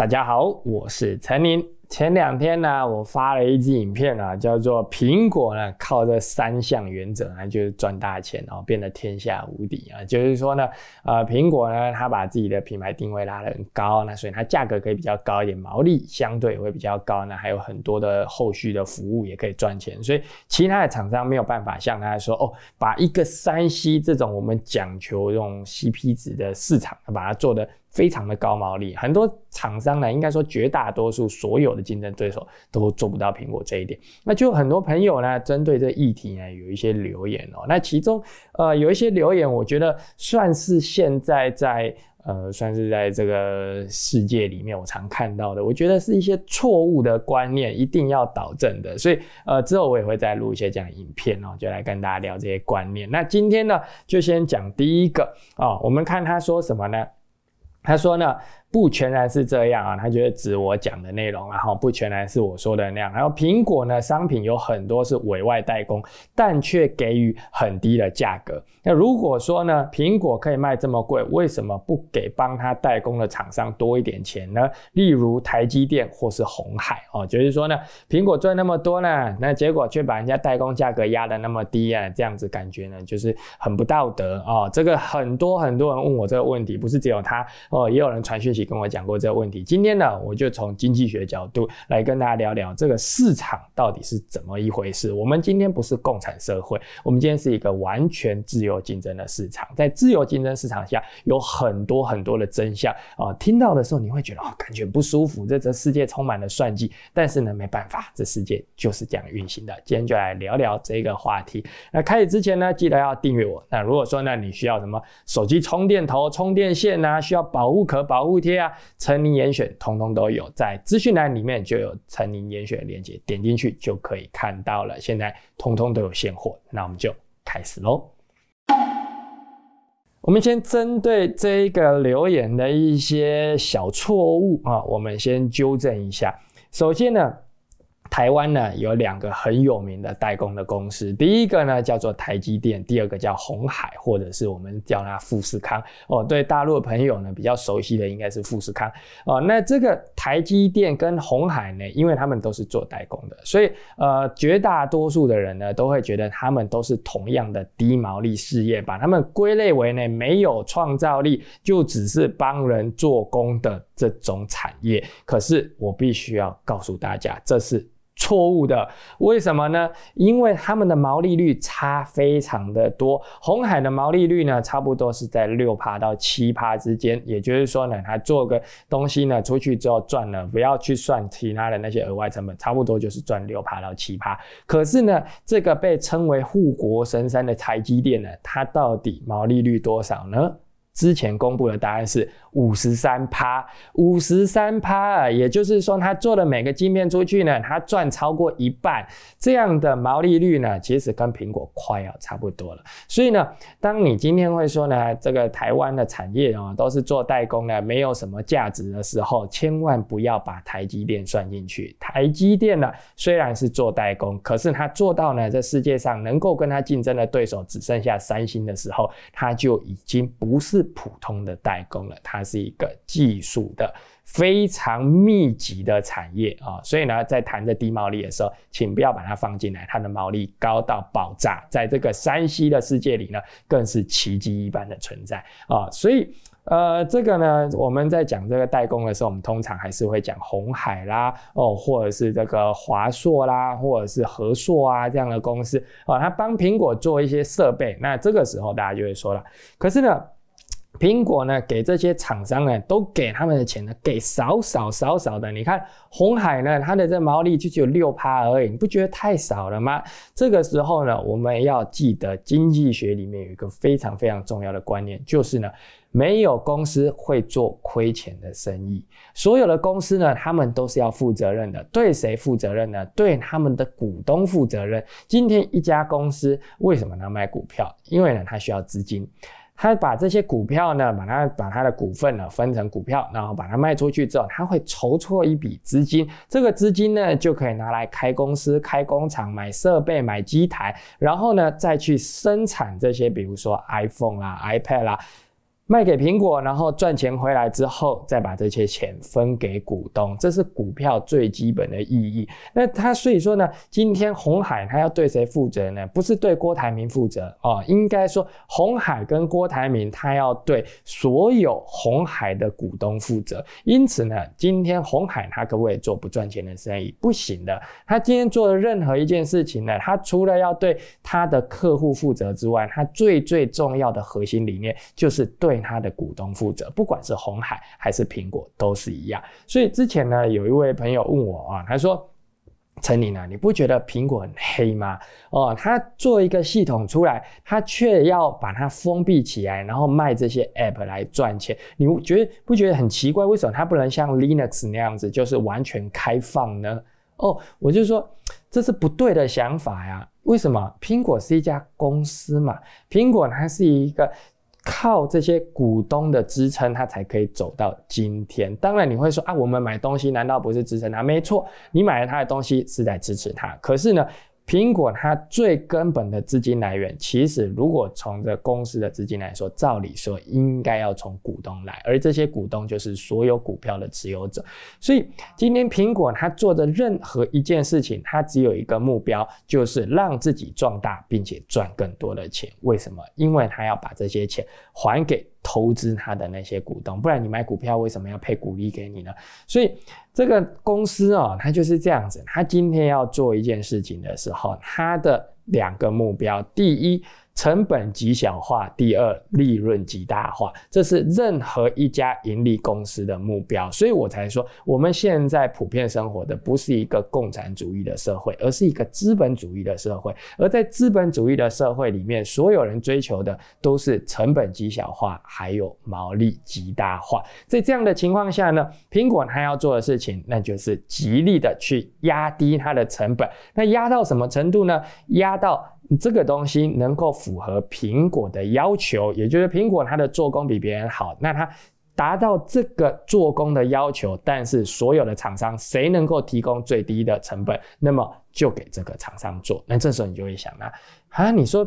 大家好，我是陈宁。前两天呢，我发了一支影片啊，叫做苹果呢靠这三项原则呢，就是赚大钱哦，变得天下无敌啊。就是说呢，呃，苹果呢，它把自己的品牌定位拉得很高，那所以它价格可以比较高一点，毛利相对会比较高，那还有很多的后续的服务也可以赚钱。所以其他的厂商没有办法像他说哦，把一个三 C 这种我们讲求这种 CP 值的市场，把它做的。非常的高毛利，很多厂商呢，应该说绝大多数所有的竞争对手都做不到苹果这一点。那就很多朋友呢，针对这议题呢，有一些留言哦。那其中呃有一些留言，我觉得算是现在在呃算是在这个世界里面我常看到的，我觉得是一些错误的观念，一定要导正的。所以呃之后我也会再录一些这样影片哦，就来跟大家聊这些观念。那今天呢，就先讲第一个啊，我们看他说什么呢？他说呢。不全然是这样啊，他觉得指我讲的内容，然后不全然是我说的那样。然后苹果呢，商品有很多是委外代工，但却给予很低的价格。那如果说呢，苹果可以卖这么贵，为什么不给帮他代工的厂商多一点钱呢？例如台积电或是红海哦，就是说呢，苹果赚那么多呢，那结果却把人家代工价格压得那么低啊，这样子感觉呢，就是很不道德啊。这个很多很多人问我这个问题，不是只有他哦，也有人传讯息。跟我讲过这个问题，今天呢，我就从经济学角度来跟大家聊聊这个市场到底是怎么一回事。我们今天不是共产社会，我们今天是一个完全自由竞争的市场。在自由竞争市场下，有很多很多的真相啊，听到的时候你会觉得哦，感觉不舒服。这这世界充满了算计，但是呢，没办法，这世界就是这样运行的。今天就来聊聊这个话题。那开始之前呢，记得要订阅我。那如果说呢，你需要什么手机充电头、充电线啊，需要保护壳、保护贴。啊，成林严选通通都有，在资讯栏里面就有成林严选的链接，点进去就可以看到了。现在通通都有现货，那我们就开始喽。我们先针对这一个留言的一些小错误啊，我们先纠正一下。首先呢。台湾呢有两个很有名的代工的公司，第一个呢叫做台积电，第二个叫红海，或者是我们叫它富士康。哦，对大陆的朋友呢比较熟悉的应该是富士康。哦，那这个台积电跟红海呢，因为他们都是做代工的，所以呃绝大多数的人呢都会觉得他们都是同样的低毛利事业，把他们归类为呢没有创造力，就只是帮人做工的这种产业。可是我必须要告诉大家，这是。错误的，为什么呢？因为他们的毛利率差非常的多。红海的毛利率呢，差不多是在六趴到七趴之间。也就是说呢，他做个东西呢，出去之后赚了，不要去算其他的那些额外成本，差不多就是赚六趴到七趴。可是呢，这个被称为护国神山的台积电呢，它到底毛利率多少呢？之前公布的答案是五十三趴，五十三趴啊，也就是说，他做的每个晶片出去呢，他赚超过一半，这样的毛利率呢，其实跟苹果快要差不多了。所以呢，当你今天会说呢，这个台湾的产业啊，都是做代工的，没有什么价值的时候，千万不要把台积电算进去。台积电呢，虽然是做代工，可是它做到呢，这世界上能够跟它竞争的对手只剩下三星的时候，它就已经不是。普通的代工了，它是一个技术的非常密集的产业啊，所以呢，在谈着低毛利的时候，请不要把它放进来，它的毛利高到爆炸，在这个山西的世界里呢，更是奇迹一般的存在啊，所以呃，这个呢，我们在讲这个代工的时候，我们通常还是会讲红海啦，哦，或者是这个华硕啦，或者是和硕啊这样的公司啊，它帮苹果做一些设备，那这个时候大家就会说了，可是呢。苹果呢，给这些厂商呢，都给他们的钱呢，给少少少少的。你看红海呢，它的这毛利就只有六趴而已，你不觉得太少了吗？这个时候呢，我们要记得经济学里面有一个非常非常重要的观念，就是呢，没有公司会做亏钱的生意。所有的公司呢，他们都是要负责任的。对谁负责任呢？对他们的股东负责任。今天一家公司为什么要卖股票？因为呢，它需要资金。他把这些股票呢，把它把它的股份呢分成股票，然后把它卖出去之后，他会筹措一笔资金，这个资金呢就可以拿来开公司、开工厂、买设备、买机台，然后呢再去生产这些，比如说 iPhone 啦、iPad 啦。卖给苹果，然后赚钱回来之后，再把这些钱分给股东，这是股票最基本的意义。那他所以说呢，今天红海他要对谁负责呢？不是对郭台铭负责哦，应该说红海跟郭台铭他要对所有红海的股东负责。因此呢，今天红海他可不可以做不赚钱的生意？不行的。他今天做的任何一件事情呢，他除了要对他的客户负责之外，他最最重要的核心理念就是对。他的股东负责，不管是红海还是苹果都是一样。所以之前呢，有一位朋友问我啊，他说：“陈宁啊，你不觉得苹果很黑吗？哦，他做一个系统出来，他却要把它封闭起来，然后卖这些 App 来赚钱，你觉得不觉得很奇怪？为什么它不能像 Linux 那样子，就是完全开放呢？哦，我就说这是不对的想法呀。为什么？苹果是一家公司嘛，苹果它是一个。靠这些股东的支撑，它才可以走到今天。当然，你会说啊，我们买东西难道不是支撑它？没错，你买了它的东西是在支持它。可是呢？苹果它最根本的资金来源，其实如果从这公司的资金来说，照理说应该要从股东来，而这些股东就是所有股票的持有者。所以今天苹果它做的任何一件事情，它只有一个目标，就是让自己壮大，并且赚更多的钱。为什么？因为它要把这些钱还给。投资他的那些股东，不然你买股票为什么要配股利给你呢？所以这个公司啊，它就是这样子。他今天要做一件事情的时候，他的两个目标，第一。成本极小化，第二利润极大化，这是任何一家盈利公司的目标。所以我才说，我们现在普遍生活的不是一个共产主义的社会，而是一个资本主义的社会。而在资本主义的社会里面，所有人追求的都是成本极小化，还有毛利极大化。在这样的情况下呢，苹果它要做的事情，那就是极力的去压低它的成本。那压到什么程度呢？压到。这个东西能够符合苹果的要求，也就是苹果它的做工比别人好，那它达到这个做工的要求，但是所有的厂商谁能够提供最低的成本，那么就给这个厂商做。那这时候你就会想啊，啊，你说。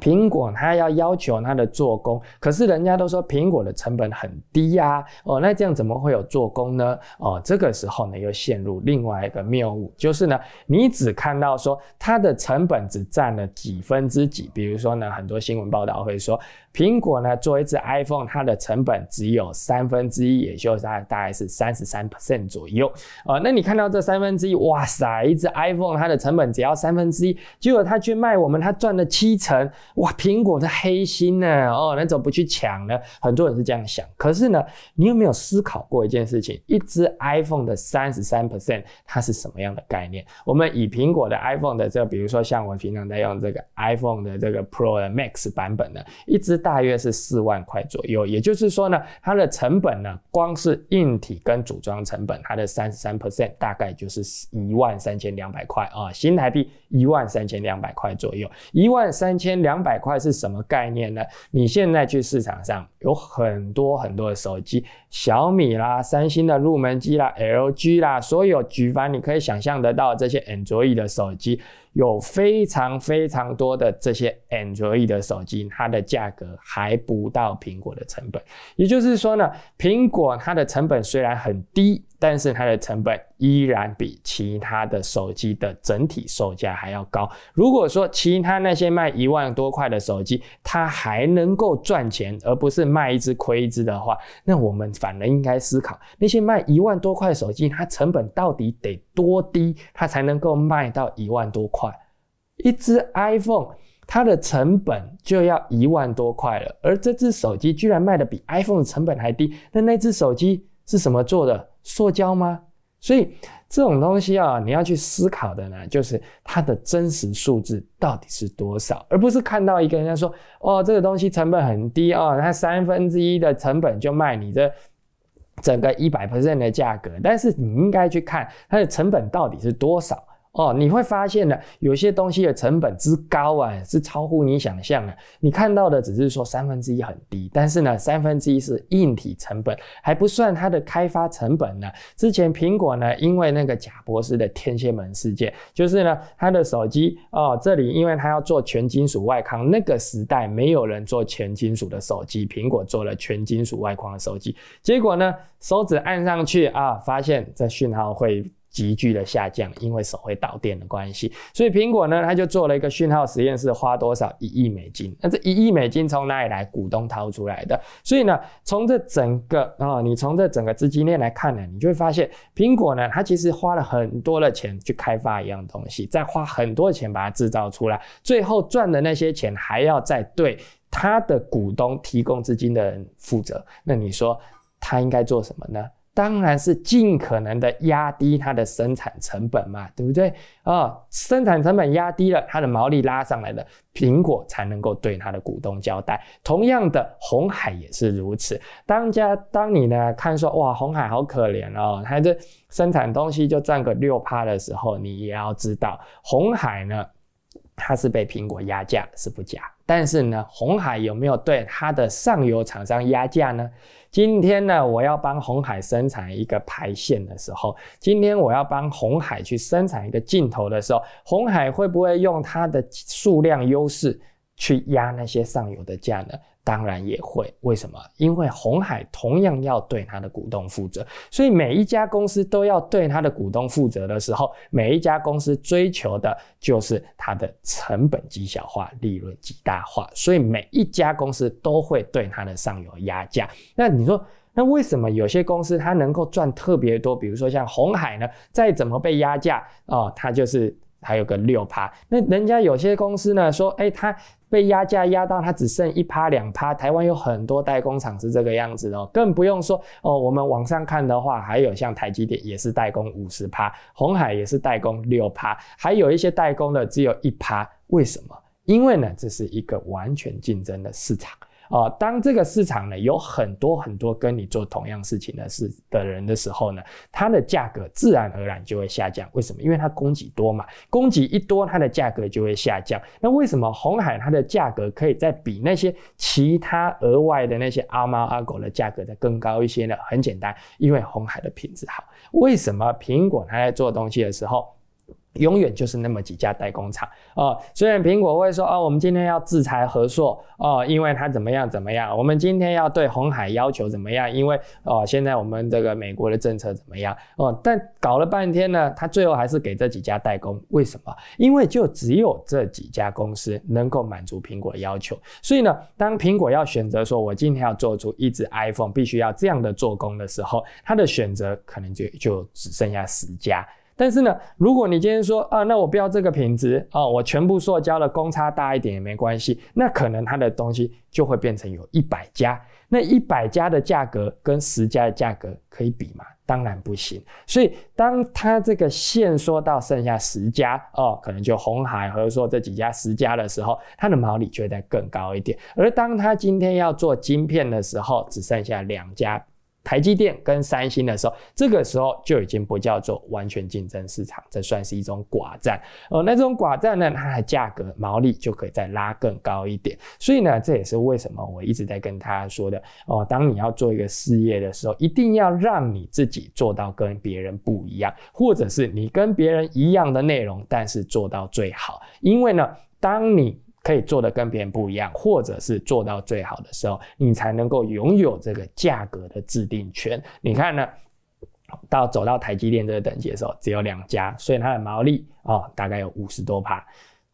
苹果它要要求它的做工，可是人家都说苹果的成本很低呀，哦，那这样怎么会有做工呢？哦，这个时候呢又陷入另外一个谬误，就是呢你只看到说它的成本只占了几分之几，比如说呢很多新闻报道会说。苹果呢，做一只 iPhone，它的成本只有三分之一，也就是它大概是三十三 percent 左右。啊，那你看到这三分之一，哇塞，一只 iPhone 它的成本只要三分之一，结果它去卖我们，它赚了七成，哇，苹果的黑心呢？哦，那怎么不去抢呢？很多人是这样想。可是呢，你有没有思考过一件事情？一只 iPhone 的三十三 percent，它是什么样的概念？我们以苹果的 iPhone 的这，比如说像我平常在用这个 iPhone 的这个 Pro Max 版本的，一只。大约是四万块左右，也就是说呢，它的成本呢，光是硬体跟组装成本，它的三十三 percent 大概就是一万三千两百块啊，新台币一万三千两百块左右。一万三千两百块是什么概念呢？你现在去市场上有很多很多的手机，小米啦、三星的入门机啦、LG 啦，所有举凡你可以想象得到这些 Android 的手机。有非常非常多的这些 Android 的手机，它的价格还不到苹果的成本。也就是说呢，苹果它的成本虽然很低。但是它的成本依然比其他的手机的整体售价还要高。如果说其他那些卖一万多块的手机，它还能够赚钱，而不是卖一只亏一只的话，那我们反而应该思考，那些卖一万多块手机，它成本到底得多低，它才能够卖到一万多块？一只 iPhone，它的成本就要一万多块了，而这只手机居然卖的比 iPhone 的成本还低，那那只手机是什么做的？塑胶吗？所以这种东西啊，你要去思考的呢，就是它的真实数字到底是多少，而不是看到一个人家说，哦，这个东西成本很低哦，它三分之一的成本就卖你这整个一百 percent 的价格，但是你应该去看它的成本到底是多少。哦，你会发现呢，有些东西的成本之高啊，是超乎你想象的。你看到的只是说三分之一很低，但是呢，三分之一是硬体成本，还不算它的开发成本呢。之前苹果呢，因为那个贾博士的天蝎门事件，就是呢，它的手机哦，这里因为它要做全金属外框，那个时代没有人做全金属的手机，苹果做了全金属外框的手机，结果呢，手指按上去啊，发现这讯号会。急剧的下降，因为手会导电的关系，所以苹果呢，它就做了一个讯号实验室，花多少一亿美金？那这一亿美金从哪里来？股东掏出来的。所以呢，从这整个啊，你从这整个资金链来看呢，你就会发现，苹果呢，它其实花了很多的钱去开发一样东西，再花很多钱把它制造出来，最后赚的那些钱还要再对它的股东提供资金的人负责。那你说他应该做什么呢？当然是尽可能的压低它的生产成本嘛，对不对啊？生产成本压低了，它的毛利拉上来了，苹果才能够对它的股东交代。同样的，红海也是如此。当家当你呢看说哇，红海好可怜哦，它这生产东西就赚个六趴的时候，你也要知道，红海呢它是被苹果压价是不假，但是呢，红海有没有对它的上游厂商压价呢？今天呢，我要帮红海生产一个排线的时候，今天我要帮红海去生产一个镜头的时候，红海会不会用它的数量优势去压那些上游的价呢？当然也会，为什么？因为红海同样要对它的股东负责，所以每一家公司都要对它的股东负责的时候，每一家公司追求的就是它的成本极小化、利润极大化，所以每一家公司都会对它的上游压价。那你说，那为什么有些公司它能够赚特别多？比如说像红海呢，再怎么被压价哦，它就是还有个六趴。那人家有些公司呢说，哎，它。被压价压到它只剩一趴两趴，台湾有很多代工厂是这个样子哦，更不用说哦。我们网上看的话，还有像台积电也是代工五十趴，红海也是代工六趴，还有一些代工的只有一趴。为什么？因为呢，这是一个完全竞争的市场。哦，当这个市场呢有很多很多跟你做同样事情的事的人的时候呢，它的价格自然而然就会下降。为什么？因为它供给多嘛，供给一多，它的价格就会下降。那为什么红海它的价格可以再比那些其他额外的那些阿猫阿狗的价格再更高一些呢？很简单，因为红海的品质好。为什么苹果它在做东西的时候？永远就是那么几家代工厂哦。虽然苹果会说哦，我们今天要制裁合硕哦，因为它怎么样怎么样。我们今天要对红海要求怎么样？因为哦，现在我们这个美国的政策怎么样哦？但搞了半天呢，他最后还是给这几家代工。为什么？因为就只有这几家公司能够满足苹果的要求。所以呢，当苹果要选择说我今天要做出一只 iPhone 必须要这样的做工的时候，它的选择可能就就只剩下十家。但是呢，如果你今天说啊，那我不要这个品质啊，我全部塑胶的公差大一点也没关系，那可能它的东西就会变成有一百家，那一百家的价格跟十家的价格可以比吗？当然不行。所以当它这个线缩到剩下十家哦，可能就红海和说这几家十家的时候，它的毛利就会再更高一点。而当它今天要做晶片的时候，只剩下两家。台积电跟三星的时候，这个时候就已经不叫做完全竞争市场，这算是一种寡占。哦，那这种寡占呢，它的价格毛利就可以再拉更高一点。所以呢，这也是为什么我一直在跟大家说的哦，当你要做一个事业的时候，一定要让你自己做到跟别人不一样，或者是你跟别人一样的内容，但是做到最好。因为呢，当你可以做的跟别人不一样，或者是做到最好的时候，你才能够拥有这个价格的制定权。你看呢？到走到台积电这个等级的时候，只有两家，所以它的毛利哦，大概有五十多帕。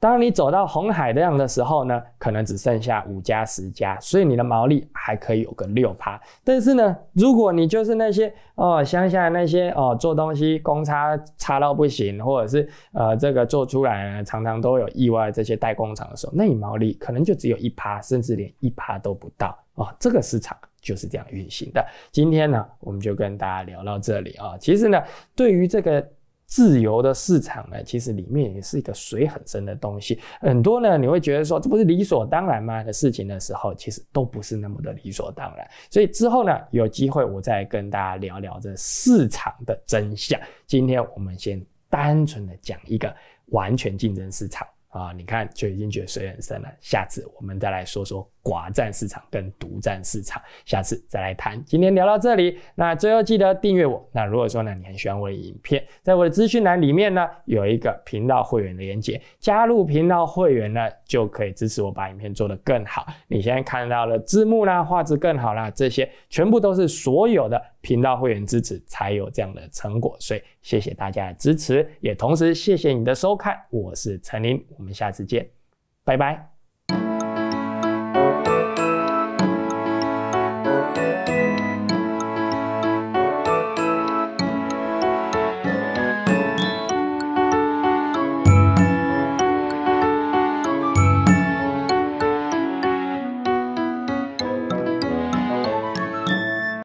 当你走到红海这样的时候呢，可能只剩下五家十家，所以你的毛利还可以有个六趴。但是呢，如果你就是那些哦乡下那些哦做东西公差差到不行，或者是呃这个做出来常常都有意外这些代工厂的时候，那你毛利可能就只有一趴，甚至连一趴都不到哦。这个市场就是这样运行的。今天呢，我们就跟大家聊到这里啊。其实呢，对于这个。自由的市场呢，其实里面也是一个水很深的东西。很多呢，你会觉得说这不是理所当然吗的事情的时候，其实都不是那么的理所当然。所以之后呢，有机会我再跟大家聊聊这市场的真相。今天我们先单纯的讲一个完全竞争市场。啊，你看就已经觉得水很深了。下次我们再来说说寡占市场跟独占市场，下次再来谈。今天聊到这里，那最后记得订阅我。那如果说呢你很喜欢我的影片，在我的资讯栏里面呢有一个频道会员的连接，加入频道会员呢就可以支持我把影片做得更好。你现在看到的字幕啦、画质更好啦，这些全部都是所有的频道会员支持才有这样的成果。所以谢谢大家的支持，也同时谢谢你的收看。我是陈林。我们下次见，拜拜。